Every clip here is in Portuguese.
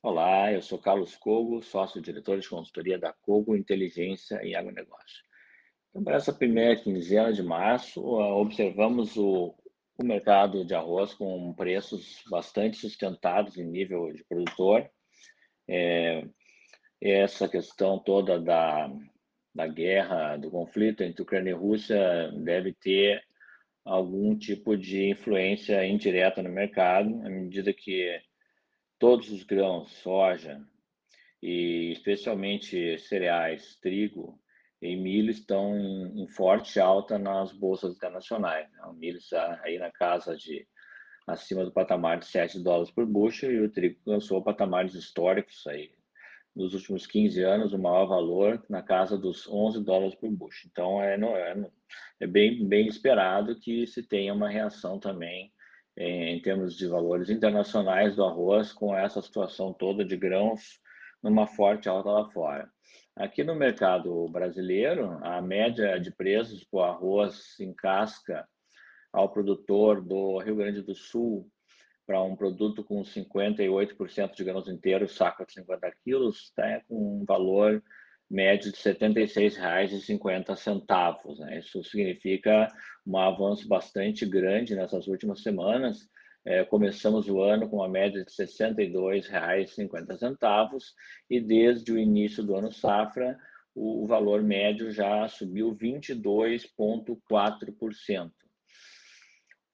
Olá, eu sou Carlos Cogo, sócio-diretor de consultoria da Cogo Inteligência em Agronegócio. Então, para essa primeira quinzena de março, ah, observamos o, o mercado de arroz com preços bastante sustentados em nível de produtor. É, essa questão toda da, da guerra, do conflito entre Ucrânia e Rússia deve ter algum tipo de influência indireta no mercado, à medida que todos os grãos, soja e especialmente cereais, trigo e milho estão em, forte alta nas bolsas internacionais. Né? O milho está aí na casa de acima do patamar de 7 dólares por bushel e o trigo alcançou patamares históricos aí nos últimos 15 anos, o maior valor na casa dos 11 dólares por bushel. Então, é, não, é, é bem, bem esperado que se tenha uma reação também em termos de valores internacionais do arroz com essa situação toda de grãos numa forte alta lá fora. Aqui no mercado brasileiro, a média de preços o arroz em casca ao produtor do Rio Grande do Sul para um produto com 58% de grãos inteiros, saco de 50 quilos, está com um valor médio de R$ 76,50. Né? Isso significa um avanço bastante grande nessas últimas semanas. É, começamos o ano com uma média de R$ 62,50 e desde o início do ano safra, o, o valor médio já subiu 22,4%.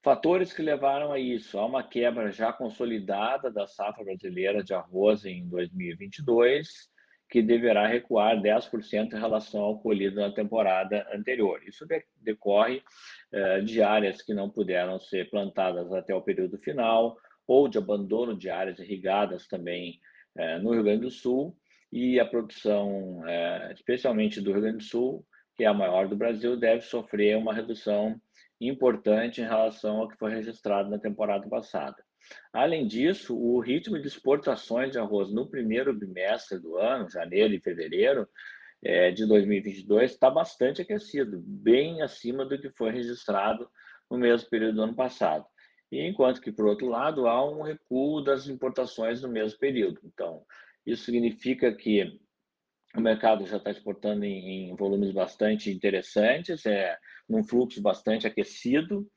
Fatores que levaram a isso, há uma quebra já consolidada da safra brasileira de arroz em 2022, que deverá recuar 10% em relação ao colhido na temporada anterior. Isso decorre eh, de áreas que não puderam ser plantadas até o período final, ou de abandono de áreas irrigadas também eh, no Rio Grande do Sul, e a produção, eh, especialmente do Rio Grande do Sul, que é a maior do Brasil, deve sofrer uma redução importante em relação ao que foi registrado na temporada passada. Além disso, o ritmo de exportações de arroz no primeiro bimestre do ano, janeiro e fevereiro, é, de 2022 está bastante aquecido, bem acima do que foi registrado no mesmo período do ano passado. E enquanto que, por outro lado, há um recuo das importações no mesmo período. Então, isso significa que o mercado já está exportando em, em volumes bastante interessantes, é, num fluxo bastante aquecido,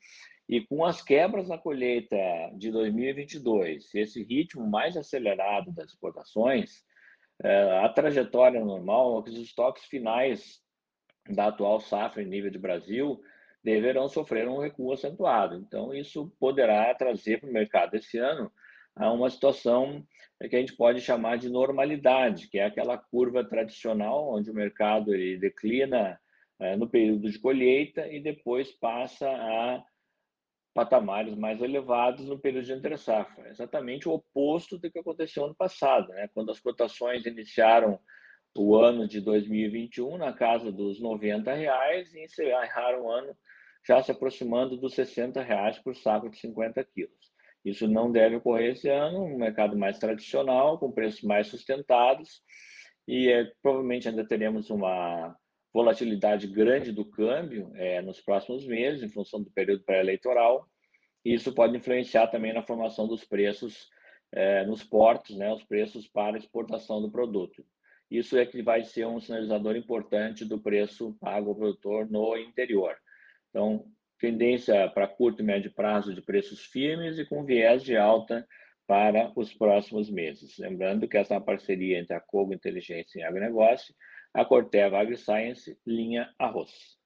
e com as quebras na colheita de 2022, esse ritmo mais acelerado das exportações, é, a trajetória normal é que os estoques finais da atual safra em nível de Brasil deverão sofrer um recuo acentuado. Então, isso poderá trazer para o mercado esse ano uma situação que a gente pode chamar de normalidade, que é aquela curva tradicional onde o mercado ele declina é, no período de colheita e depois passa a patamares mais elevados no período de entre safra. Exatamente o oposto do que aconteceu ano passado, né? quando as cotações iniciaram o ano de 2021 na casa dos 90 reais e encerraram o ano já se aproximando dos 60 reais por saco de 50 quilos. Isso não deve ocorrer esse ano, um mercado mais tradicional, com preços mais sustentados, e é, provavelmente ainda teremos uma volatilidade grande do câmbio é, nos próximos meses, em função do período pré-eleitoral. Isso pode influenciar também na formação dos preços é, nos portos, né, os preços para exportação do produto. Isso é que vai ser um sinalizador importante do preço pago ao produtor no interior. Então, tendência para curto e médio prazo de preços firmes e com viés de alta para os próximos meses. Lembrando que essa é parceria entre a Cogo Inteligência e Agronegócio a Corteva AgriScience, linha arroz.